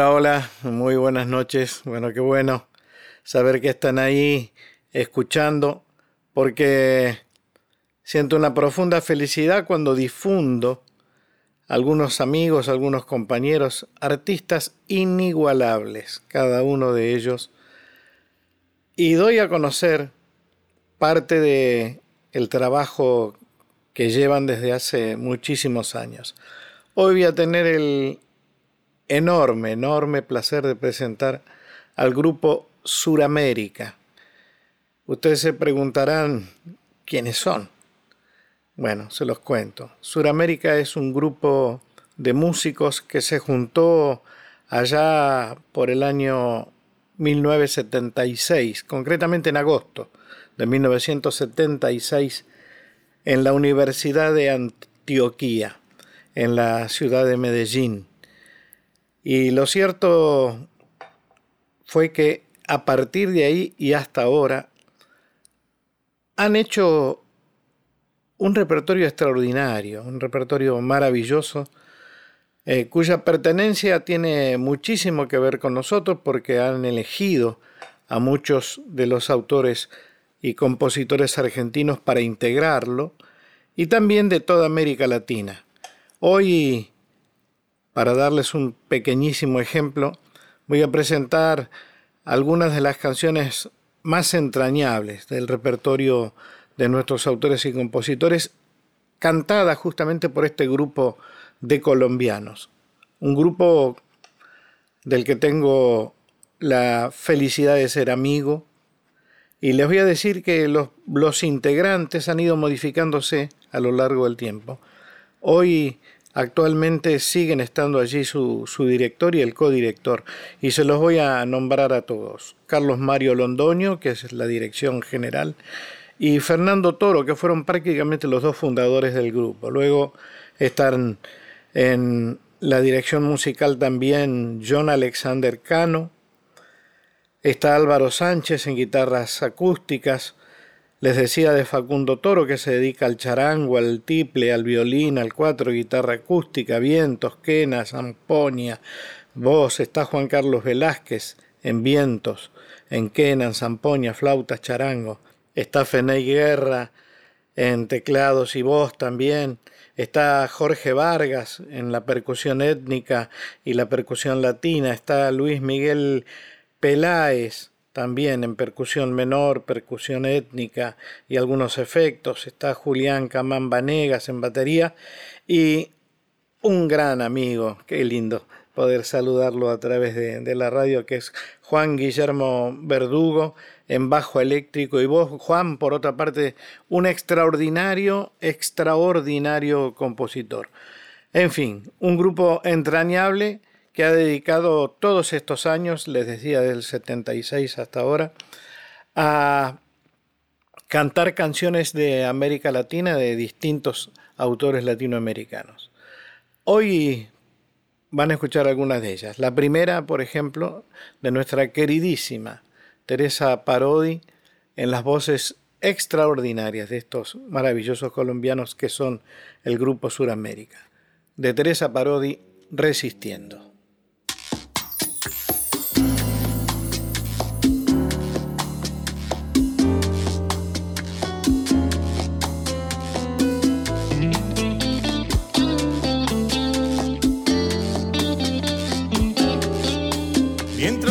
Hola, hola, muy buenas noches. Bueno, qué bueno saber que están ahí escuchando, porque siento una profunda felicidad cuando difundo algunos amigos, algunos compañeros, artistas inigualables, cada uno de ellos, y doy a conocer parte de el trabajo que llevan desde hace muchísimos años. Hoy voy a tener el enorme, enorme placer de presentar al grupo Suramérica. Ustedes se preguntarán quiénes son. Bueno, se los cuento. Suramérica es un grupo de músicos que se juntó allá por el año 1976, concretamente en agosto de 1976, en la Universidad de Antioquía, en la ciudad de Medellín. Y lo cierto fue que a partir de ahí y hasta ahora han hecho un repertorio extraordinario, un repertorio maravilloso, eh, cuya pertenencia tiene muchísimo que ver con nosotros porque han elegido a muchos de los autores y compositores argentinos para integrarlo, y también de toda América Latina. Hoy para darles un pequeñísimo ejemplo, voy a presentar algunas de las canciones más entrañables del repertorio de nuestros autores y compositores, cantadas justamente por este grupo de colombianos. Un grupo del que tengo la felicidad de ser amigo. Y les voy a decir que los, los integrantes han ido modificándose a lo largo del tiempo. Hoy Actualmente siguen estando allí su, director y el codirector, y se los voy a nombrar a todos. Carlos Mario Londoño, que es la dirección general, y Fernando Toro, que fueron prácticamente los dos fundadores del grupo. Luego están en la dirección musical también John Alexander Cano, está Álvaro Sánchez en guitarras acústicas, les decía de Facundo Toro que se dedica al charango, al tiple, al violín, al cuatro, guitarra acústica, vientos, quena, zampoña, voz. Está Juan Carlos Velázquez en vientos, en quena, zampoña, flautas, charango. Está Feney Guerra en teclados y voz también. Está Jorge Vargas en la percusión étnica y la percusión latina. Está Luis Miguel Peláez también en percusión menor, percusión étnica y algunos efectos. Está Julián Camán Vanegas en batería y un gran amigo, qué lindo poder saludarlo a través de, la radio, que es Juan Guillermo Verdugo en bajo eléctrico y voz. Juan, por otra parte, un extraordinario, extraordinario compositor. En fin, un grupo entrañable que ha dedicado todos estos años, les decía del 76 hasta ahora, a cantar canciones de América Latina de distintos autores latinoamericanos. Hoy van a escuchar algunas de ellas. La primera, por ejemplo, de nuestra queridísima Teresa Parodi en las voces extraordinarias de estos maravillosos colombianos que son el Grupo Suramérica. De Teresa Parodi, Resistiendo.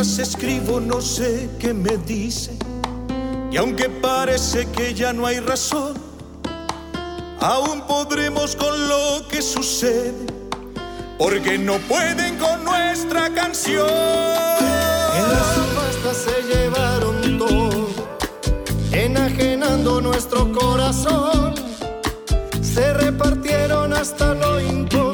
Escribo no sé qué me dice. Y aunque parece que ya no hay razón, aún podremos con lo que sucede. Porque no pueden con nuestra canción. En las se llevaron todo, enajenando nuestro corazón. Se repartieron hasta lo imposible,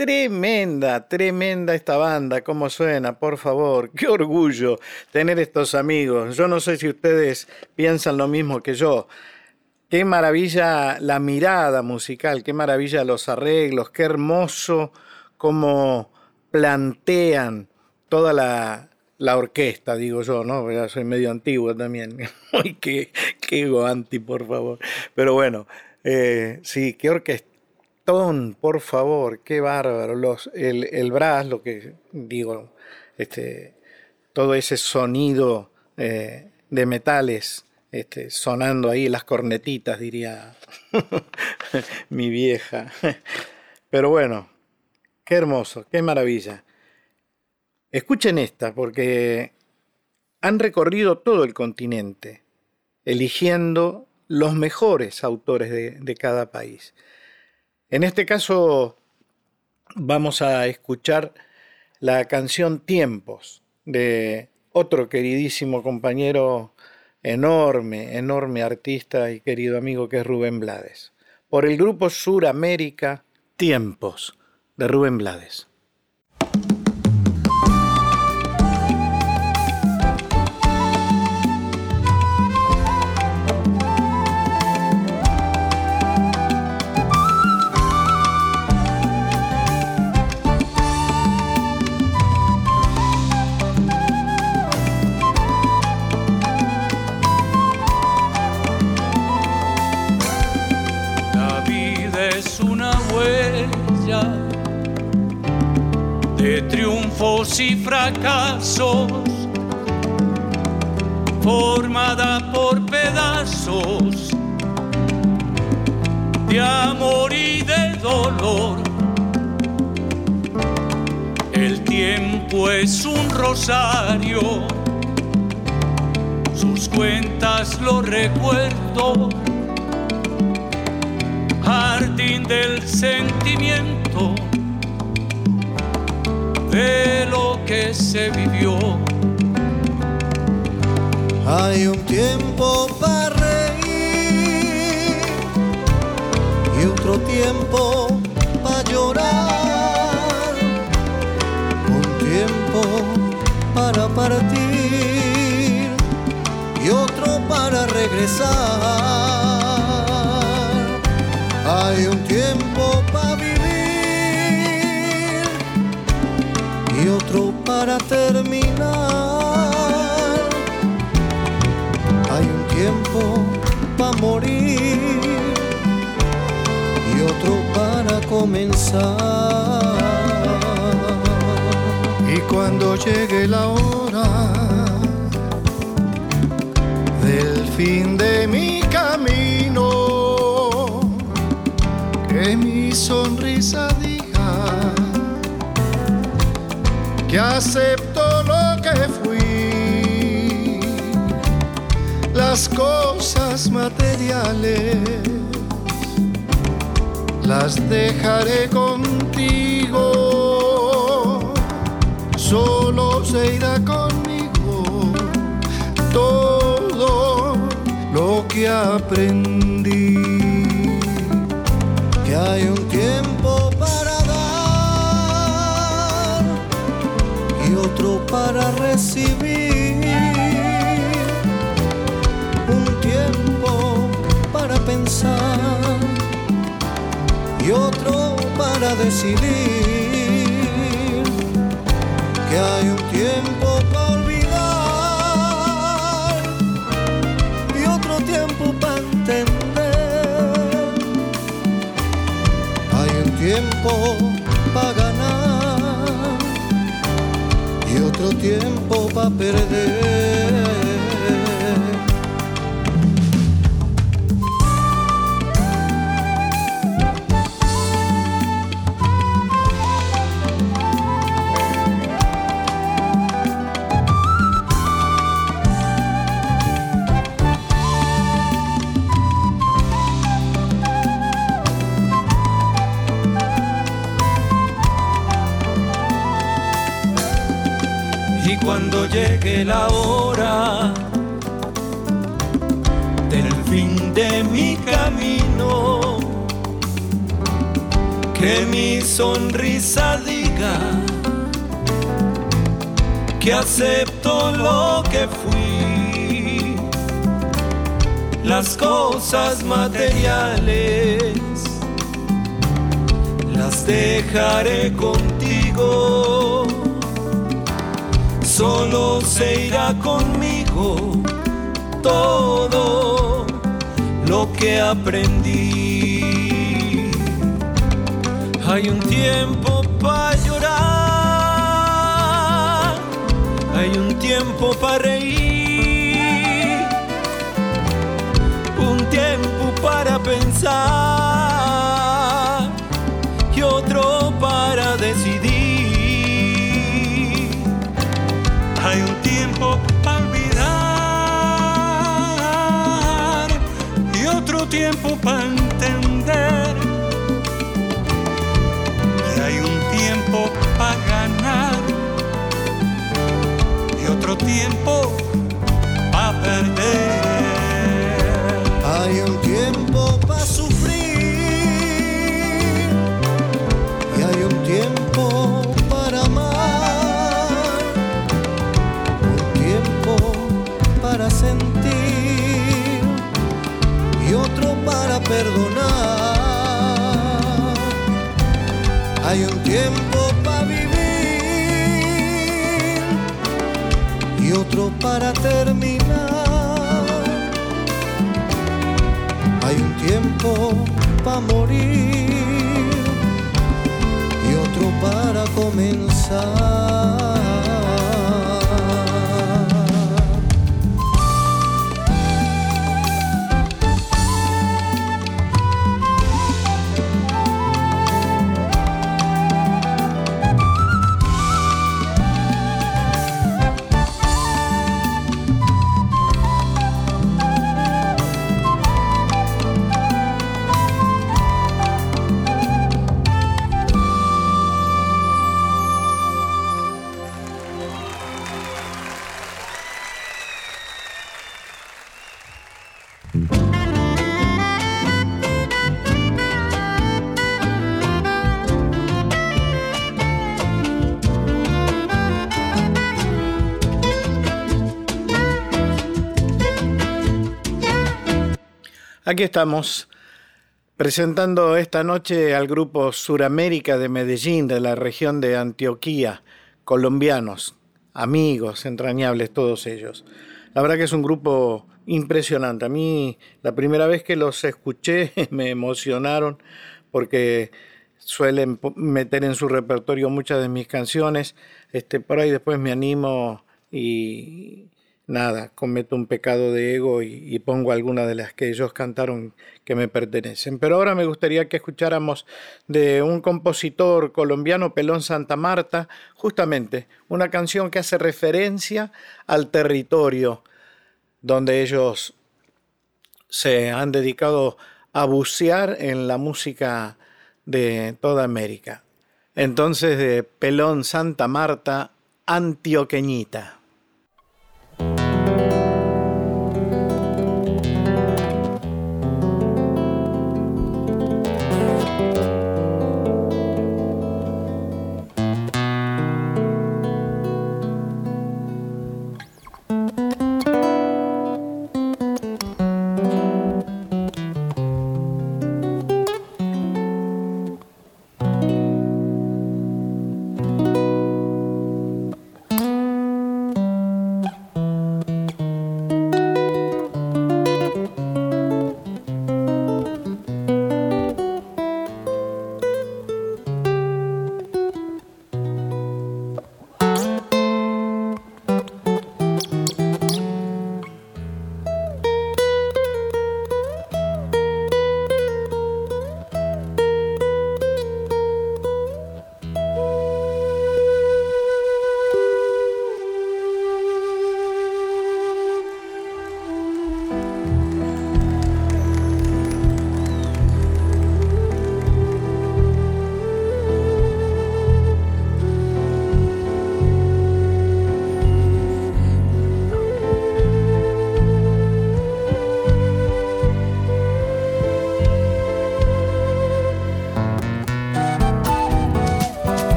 Tremenda, tremenda esta banda, cómo suena, por favor, qué orgullo tener estos amigos. Yo no sé si ustedes piensan lo mismo que yo. Qué maravilla la mirada musical, qué maravilla los arreglos, qué hermoso cómo plantean toda la, orquesta, digo yo, ¿no? Ya soy medio antiguo también. Ay, qué, qué por favor. Pero bueno, eh, sí, qué orquesta por favor, qué bárbaro. Los, el, el lo que digo, este, todo ese sonido eh, de metales este, sonando ahí, las cornetitas, diría mi vieja. Pero bueno, qué hermoso, qué maravilla. Escuchen esta, porque han recorrido todo el continente, eligiendo los mejores autores de cada país. En este caso vamos a escuchar la canción Tiempos de otro queridísimo compañero, enorme, enorme artista y querido amigo que es Rubén Blades. Por el grupo Suramérica, Tiempos de Rubén Blades. Y fracasos, formada por pedazos de amor y de dolor. El tiempo es un rosario, sus cuentas lo recuerdo, jardín del sentimiento de lo que se vivió. Hay un tiempo para reír y otro tiempo para llorar. Un tiempo para partir y otro para regresar. Para terminar. Hay un tiempo para morir y otro para comenzar. Y cuando llegue la hora del fin de mi camino, que mi sonrisa que acepto lo que fui, las cosas materiales las dejaré contigo, solo se irá conmigo todo lo que aprendí, un tiempo para pensar y otro para decidir que hay un tiempo para olvidar y otro tiempo para entender. Hay un tiempo otro tiempo para perder. Llegue la hora del fin de mi camino, que mi sonrisa diga que acepto lo que fui, las cosas materiales las dejaré contigo solo se irá conmigo todo lo que aprendí. Hay un tiempo para llorar, hay un tiempo para reír, un tiempo para pensar para entender. Y hay un tiempo para ganar y otro tiempo perdonar. Hay un tiempo para vivir y otro para terminar. Hay un tiempo para morir y otro para comenzar. Aquí estamos presentando esta noche al grupo Suramérica de Medellín, de la región de Antioquía, colombianos, amigos entrañables todos ellos. La verdad que es un grupo impresionante. A mí la primera vez que los escuché me emocionaron porque suelen meter en su repertorio muchas de mis canciones. Este, por ahí después me animo y nada, cometo un pecado de ego y, pongo algunas de las que ellos cantaron que me pertenecen. Pero ahora me gustaría que escucháramos de un compositor colombiano, Pelón Santa Marta, justamente una canción que hace referencia al territorio donde ellos se han dedicado a bucear en la música de toda América. Entonces de Pelón Santa Marta, Antioqueñita.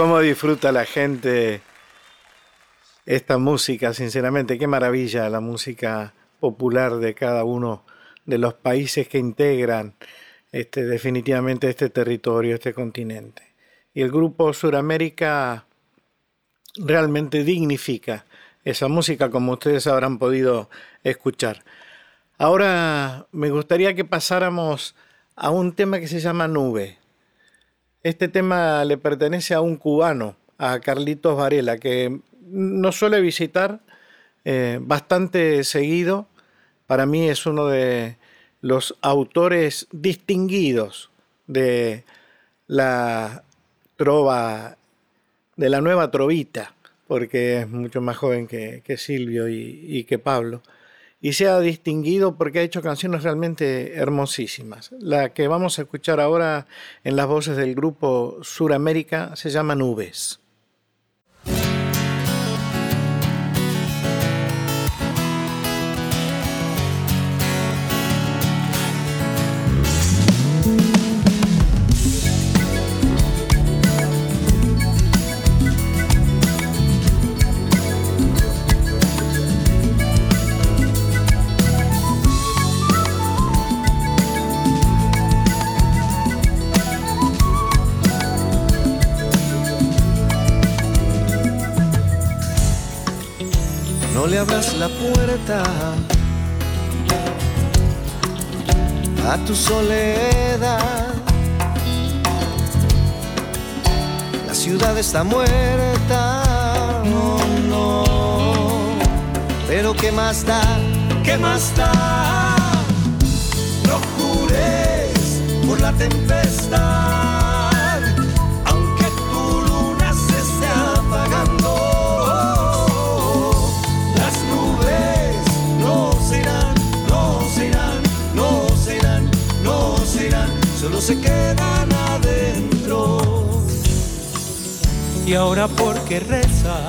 Cómo disfruta la gente esta música, sinceramente, qué maravilla la música popular de cada uno de los países que integran este, definitivamente este territorio, este continente. Y el grupo Suramérica realmente dignifica esa música como ustedes habrán podido escuchar. Ahora me gustaría que pasáramos a un tema que se llama Nube. Este tema le pertenece a un cubano, a Carlitos Varela, que nos suele visitar eh, bastante seguido. Para mí es uno de los autores distinguidos de la trova, de la nueva trovita, porque es mucho más joven que, Silvio y que Pablo y se ha distinguido porque ha hecho canciones realmente hermosísimas. La que vamos a escuchar ahora en las voces del grupo Suramérica se llama Nubes. Abras la puerta a tu soledad. La ciudad está muerta, no, no. Pero ¿qué más da? ¿Qué más da? No jures por la tempestad. Se quedan adentro. Y ahora porque reza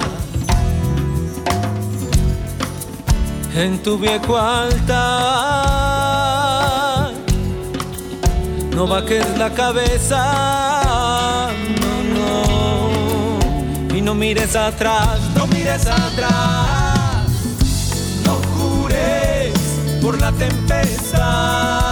en tu viejo altar, no va que es la cabeza, no, no, y no mires atrás, no mires atrás, no jures por la tempestad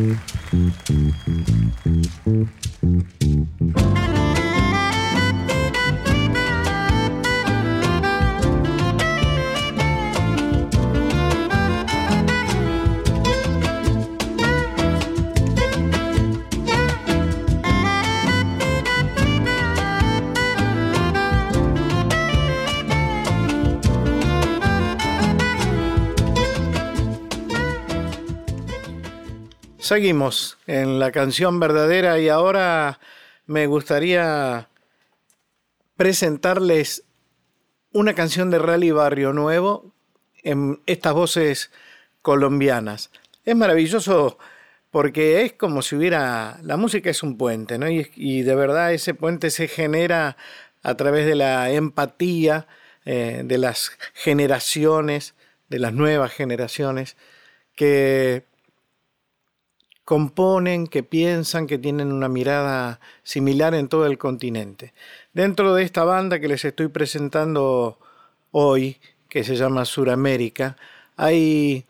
Thank you. Seguimos en la canción verdadera y ahora me gustaría presentarles una canción de Rally Barrio Nuevo en estas voces colombianas. Es maravilloso porque es como si hubiera, la música es un puente, ¿no? Y, de verdad ese puente se genera a través de la empatía eh, de las generaciones, de las nuevas generaciones, que componen, que piensan, que tienen una mirada similar en todo el continente. Dentro de esta banda que les estoy presentando hoy, que se llama Suramérica, hay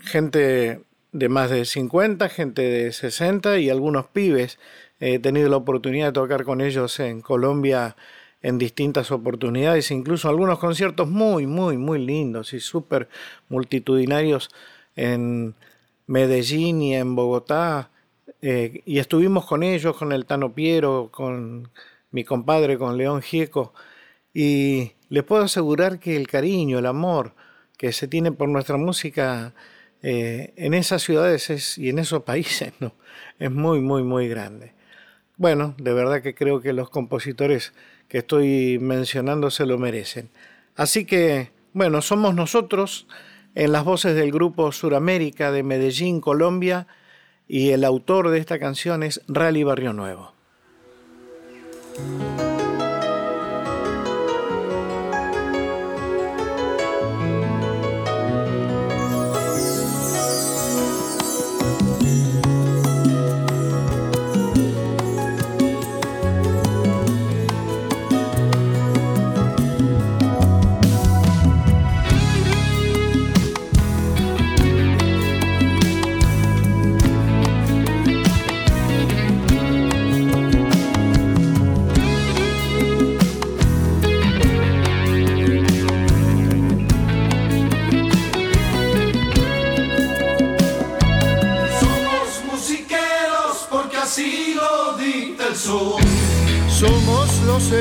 gente de más de 50, gente de 60 y algunos pibes. He tenido la oportunidad de tocar con ellos en Colombia en distintas oportunidades, incluso algunos conciertos muy, muy, muy lindos y súper multitudinarios en Medellín y en Bogotá, eh, y estuvimos con ellos, con el Tano Piero, con mi compadre, con León Gieco, y les puedo asegurar que el cariño, el amor que se tiene por nuestra música eh, en esas ciudades y en esos países es muy, muy, muy grande. Bueno, de verdad que creo que los compositores que estoy mencionando se lo merecen. Así que, bueno, somos nosotros en las voces del grupo Suramérica de Medellín, Colombia, y el autor de esta canción es Rally Barrio Nuevo.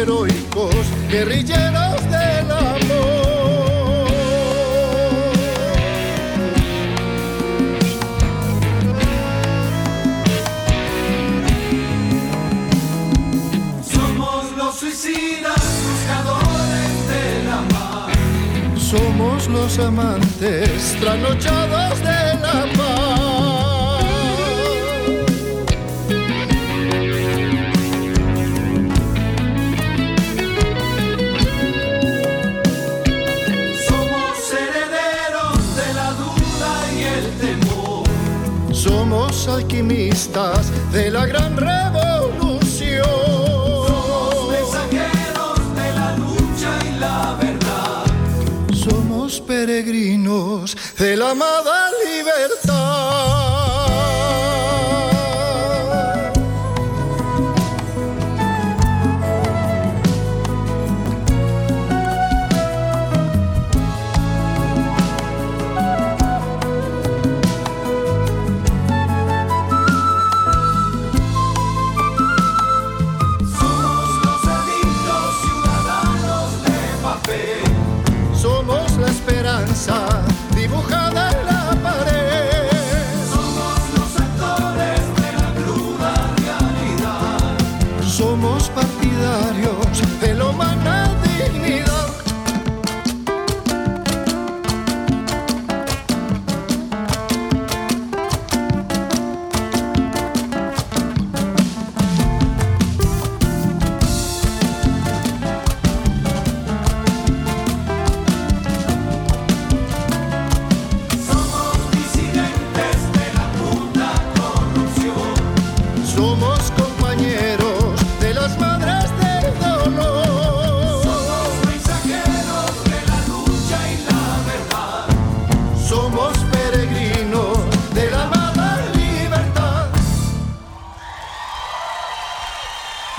heroicos, guerrilleros del amor. Somos los suicidas, buscadores de la paz. Somos los amantes, trasnochados de la paz. de la gran revolución. Somos mensajeros de la lucha y la verdad. Somos peregrinos de la amada libertad.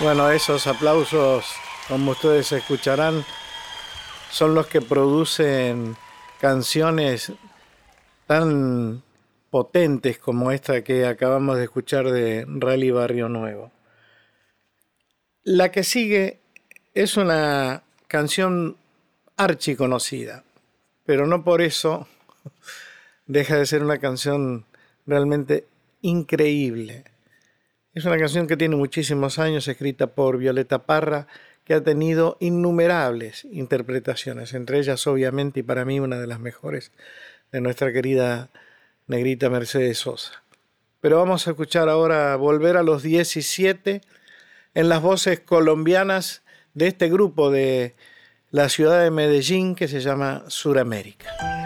Bueno, esos aplausos, como ustedes escucharán, son los que producen canciones tan potentes como esta que acabamos de escuchar de Rally Barrio Nuevo. La que sigue es una canción archiconocida, pero no por eso deja de ser una canción realmente increíble. Es una canción que tiene muchísimos años, escrita por Violeta Parra, que ha tenido innumerables interpretaciones, entre ellas obviamente y para mí una de las mejores de nuestra querida negrita Mercedes Sosa. Pero vamos a escuchar ahora Volver a los 17 en las voces colombianas de este grupo de la ciudad de Medellín que se llama Suramérica.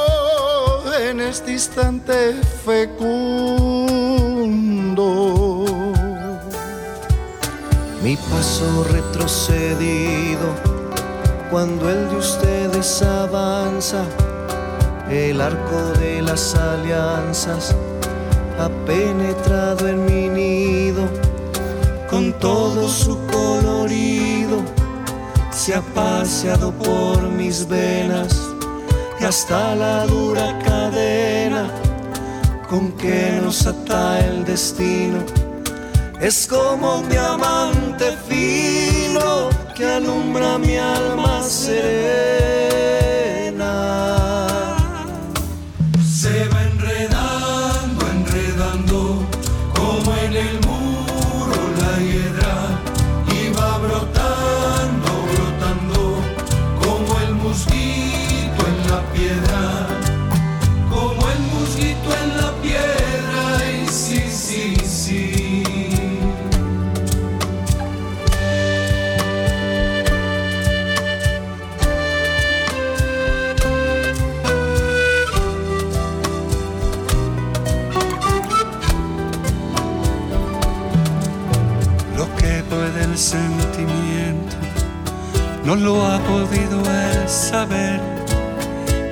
en este instante fecundo. Mi paso retrocedido cuando el de ustedes avanza, el arco de las alianzas ha penetrado en mi nido con todo su colorido se ha paseado por mis venas y hasta la dura cadena con que nos ata el destino es como un diamante fino que alumbra mi alma serena. No lo ha podido él saber,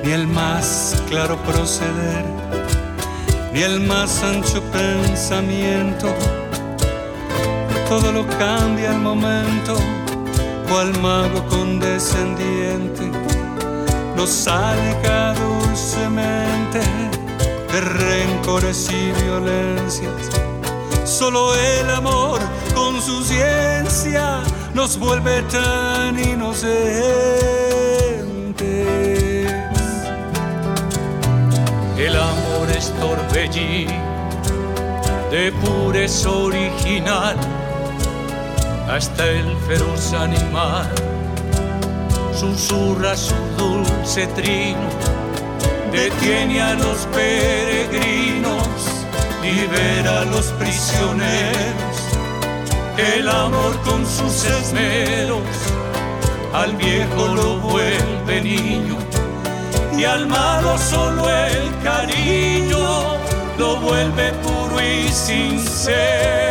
ni el más claro proceder, ni el más ancho pensamiento. Todo lo cambia al momento, cual mago condescendiente nos aleja dulcemente de rencores y violencias. Solo el amor con su ciencia nos vuelve tan inocentes. El amor es torbellino de pureza original, hasta el feroz animal susurra su dulce trino, detiene a los peregrinos, libera a los prisioneros el amor con sus esmeros al viejo lo vuelve niño y al malo solo el cariño lo vuelve puro y sincero.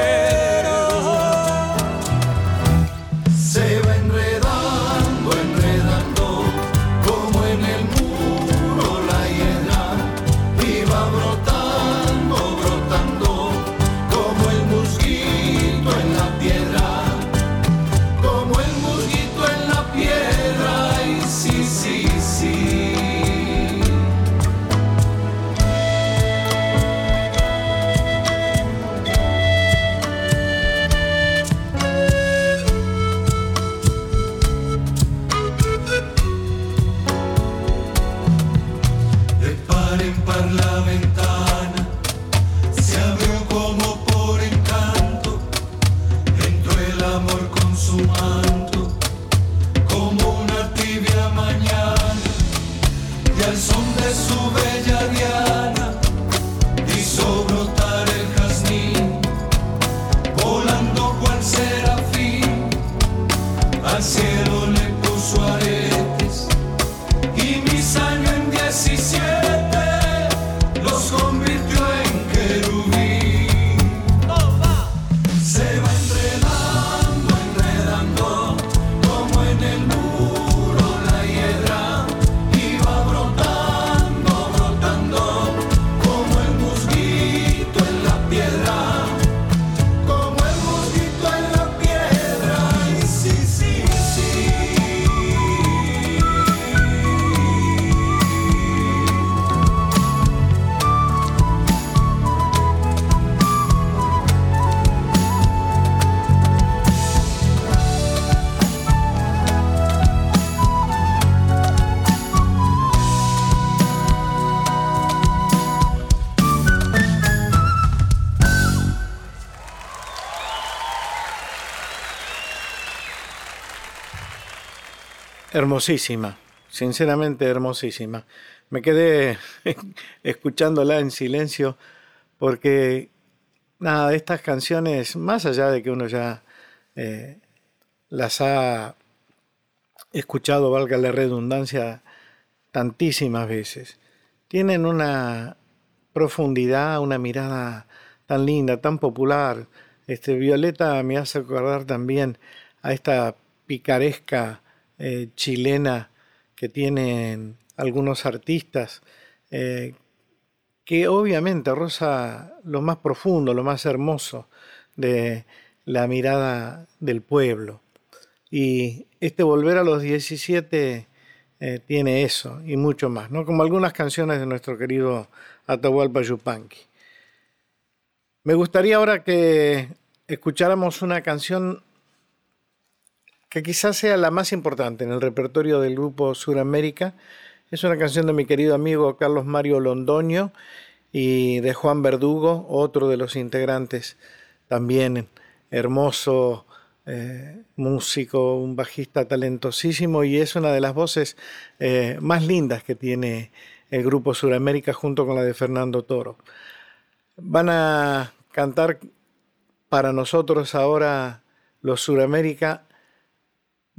Hermosísima, sinceramente hermosísima. Me quedé escuchándola en silencio porque, nada, estas canciones, más allá de que uno ya eh, las ha escuchado, valga la redundancia, tantísimas veces, tienen una profundidad, una mirada tan linda, tan popular. Este, Violeta me hace acordar también a esta picaresca eh, chilena que tienen algunos artistas, eh, que obviamente roza lo más profundo, lo más hermoso de la mirada del pueblo. Y este Volver a los 17 eh, tiene eso y mucho más, ¿no? como algunas canciones de nuestro querido Atahualpa Yupanqui. Me gustaría ahora que escucháramos una canción que quizás sea la más importante en el repertorio del grupo Suramérica. Es una canción de mi querido amigo Carlos Mario Londoño y de Juan Verdugo, otro de los integrantes, también hermoso eh, músico, un bajista talentosísimo y es una de las voces eh, más lindas que tiene el grupo Suramérica junto con la de Fernando Toro. Van a cantar para nosotros ahora los Suramérica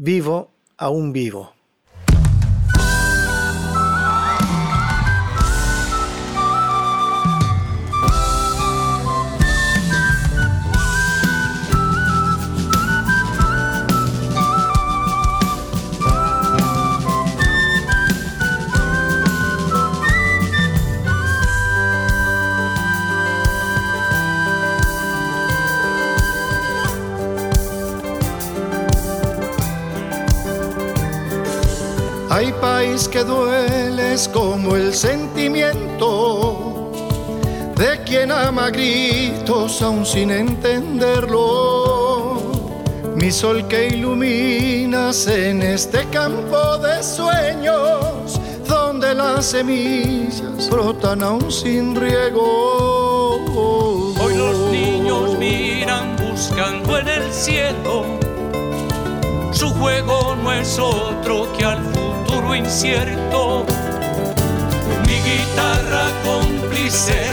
vivo aún vivo. Que dueles como el sentimiento de quien ama gritos aún sin entenderlo. Mi sol que iluminas en este campo de sueños donde las semillas brotan aún sin riego. Hoy los niños miran buscando en el cielo. Su juego no es otro que al incierto. Mi guitarra cómplice,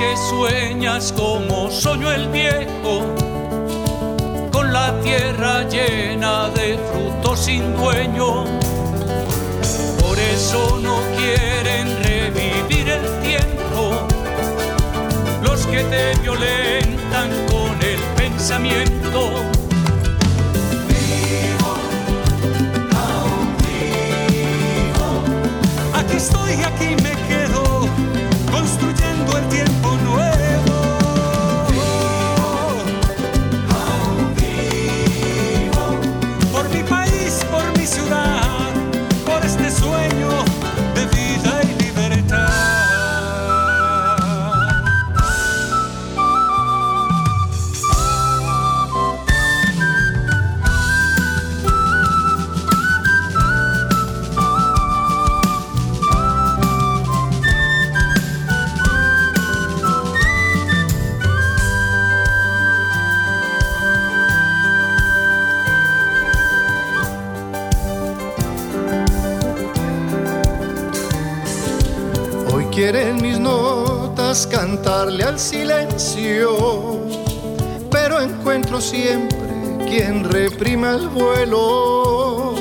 que sueñas como soñó el viejo, con la tierra llena de frutos sin dueño. Por eso no quieren revivir el tiempo, los que te violentan con el pensamiento. Vivo. Aquí estoy, aquí me quedo construyendo el tiempo cantarle al silencio, pero encuentro siempre quien reprima el vuelo.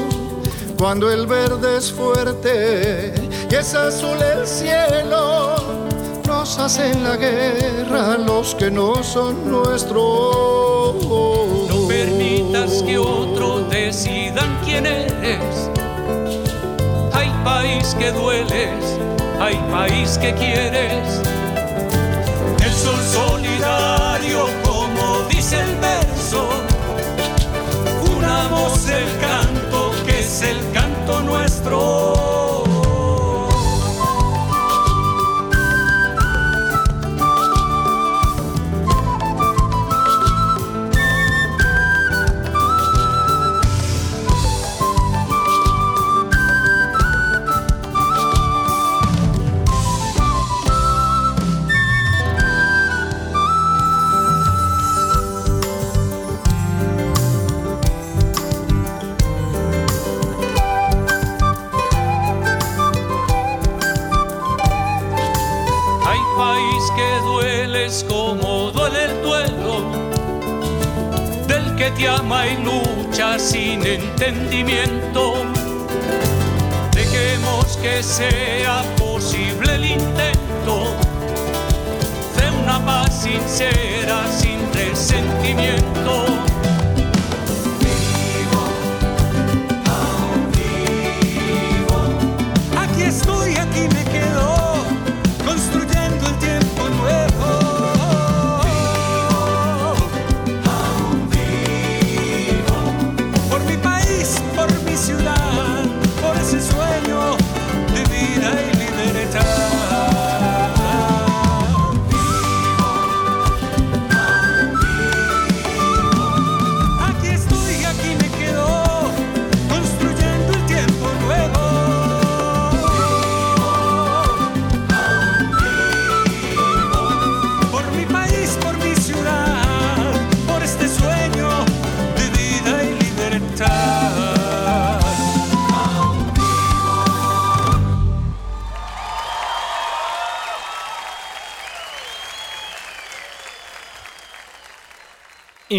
Cuando el verde es fuerte y es azul el cielo, nos hacen la guerra los que no son nuestros. No permitas que otros decidan quién eres. Hay país que dueles hay país que quieres. El te ama y lucha sin entendimiento. Dejemos que sea posible el intento de una paz sincera sin resentimiento.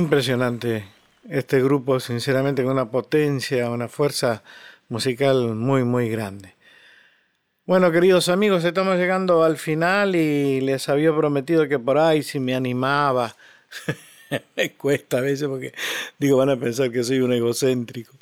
Impresionante este grupo, sinceramente, con una potencia, una fuerza musical muy, muy grande. Bueno, queridos amigos, estamos llegando al final y les había prometido que por ahí si me animaba. me cuesta a veces porque digo, van a pensar que soy un egocéntrico.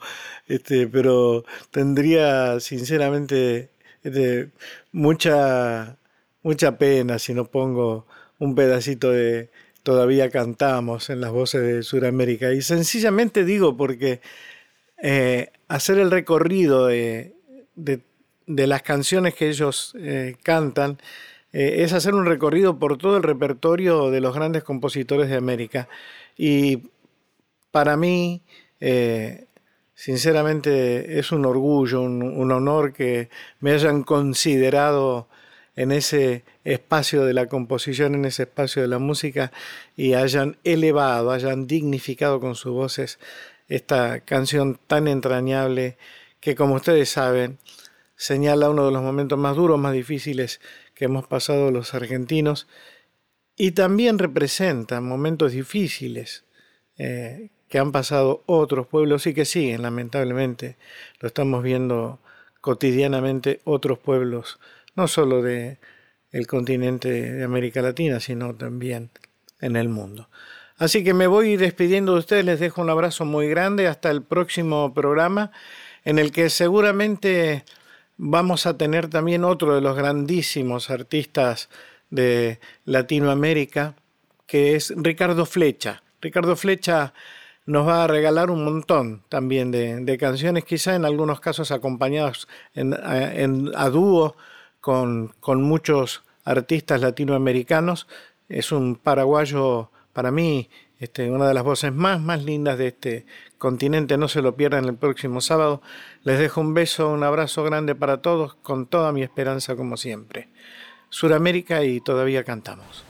Este, pero tendría sinceramente este, mucha, mucha pena si no pongo un pedacito de, todavía cantamos en las voces de Sudamérica. Y sencillamente digo porque eh, hacer el recorrido de, las canciones que ellos eh, cantan eh, es hacer un recorrido por todo el repertorio de los grandes compositores de América. Y para mí, sinceramente, es un orgullo, un honor que me hayan considerado en ese espacio de la composición, en ese espacio de la música y hayan elevado, hayan dignificado con sus voces esta canción tan entrañable que como ustedes saben señala uno de los momentos más duros, más difíciles que hemos pasado los argentinos y también representa momentos difíciles eh, que han pasado otros pueblos y que siguen, lamentablemente, lo estamos viendo cotidianamente otros pueblos no solo de el continente de América Latina, sino también en el mundo. Así que me voy despidiendo de ustedes, les dejo un abrazo muy grande hasta el próximo programa en el que seguramente vamos a tener también otro de los grandísimos artistas de Latinoamérica, que es Ricardo Flecha. Ricardo Flecha nos va a regalar un montón también de, canciones, quizá en algunos casos acompañados en, a dúo con, muchos artistas latinoamericanos. Es un paraguayo, para mí, este, una de las voces más, más lindas de este continente. No se lo pierdan el próximo sábado. Les dejo un beso, un abrazo grande para todos, con toda mi esperanza como siempre. Suramérica y todavía cantamos.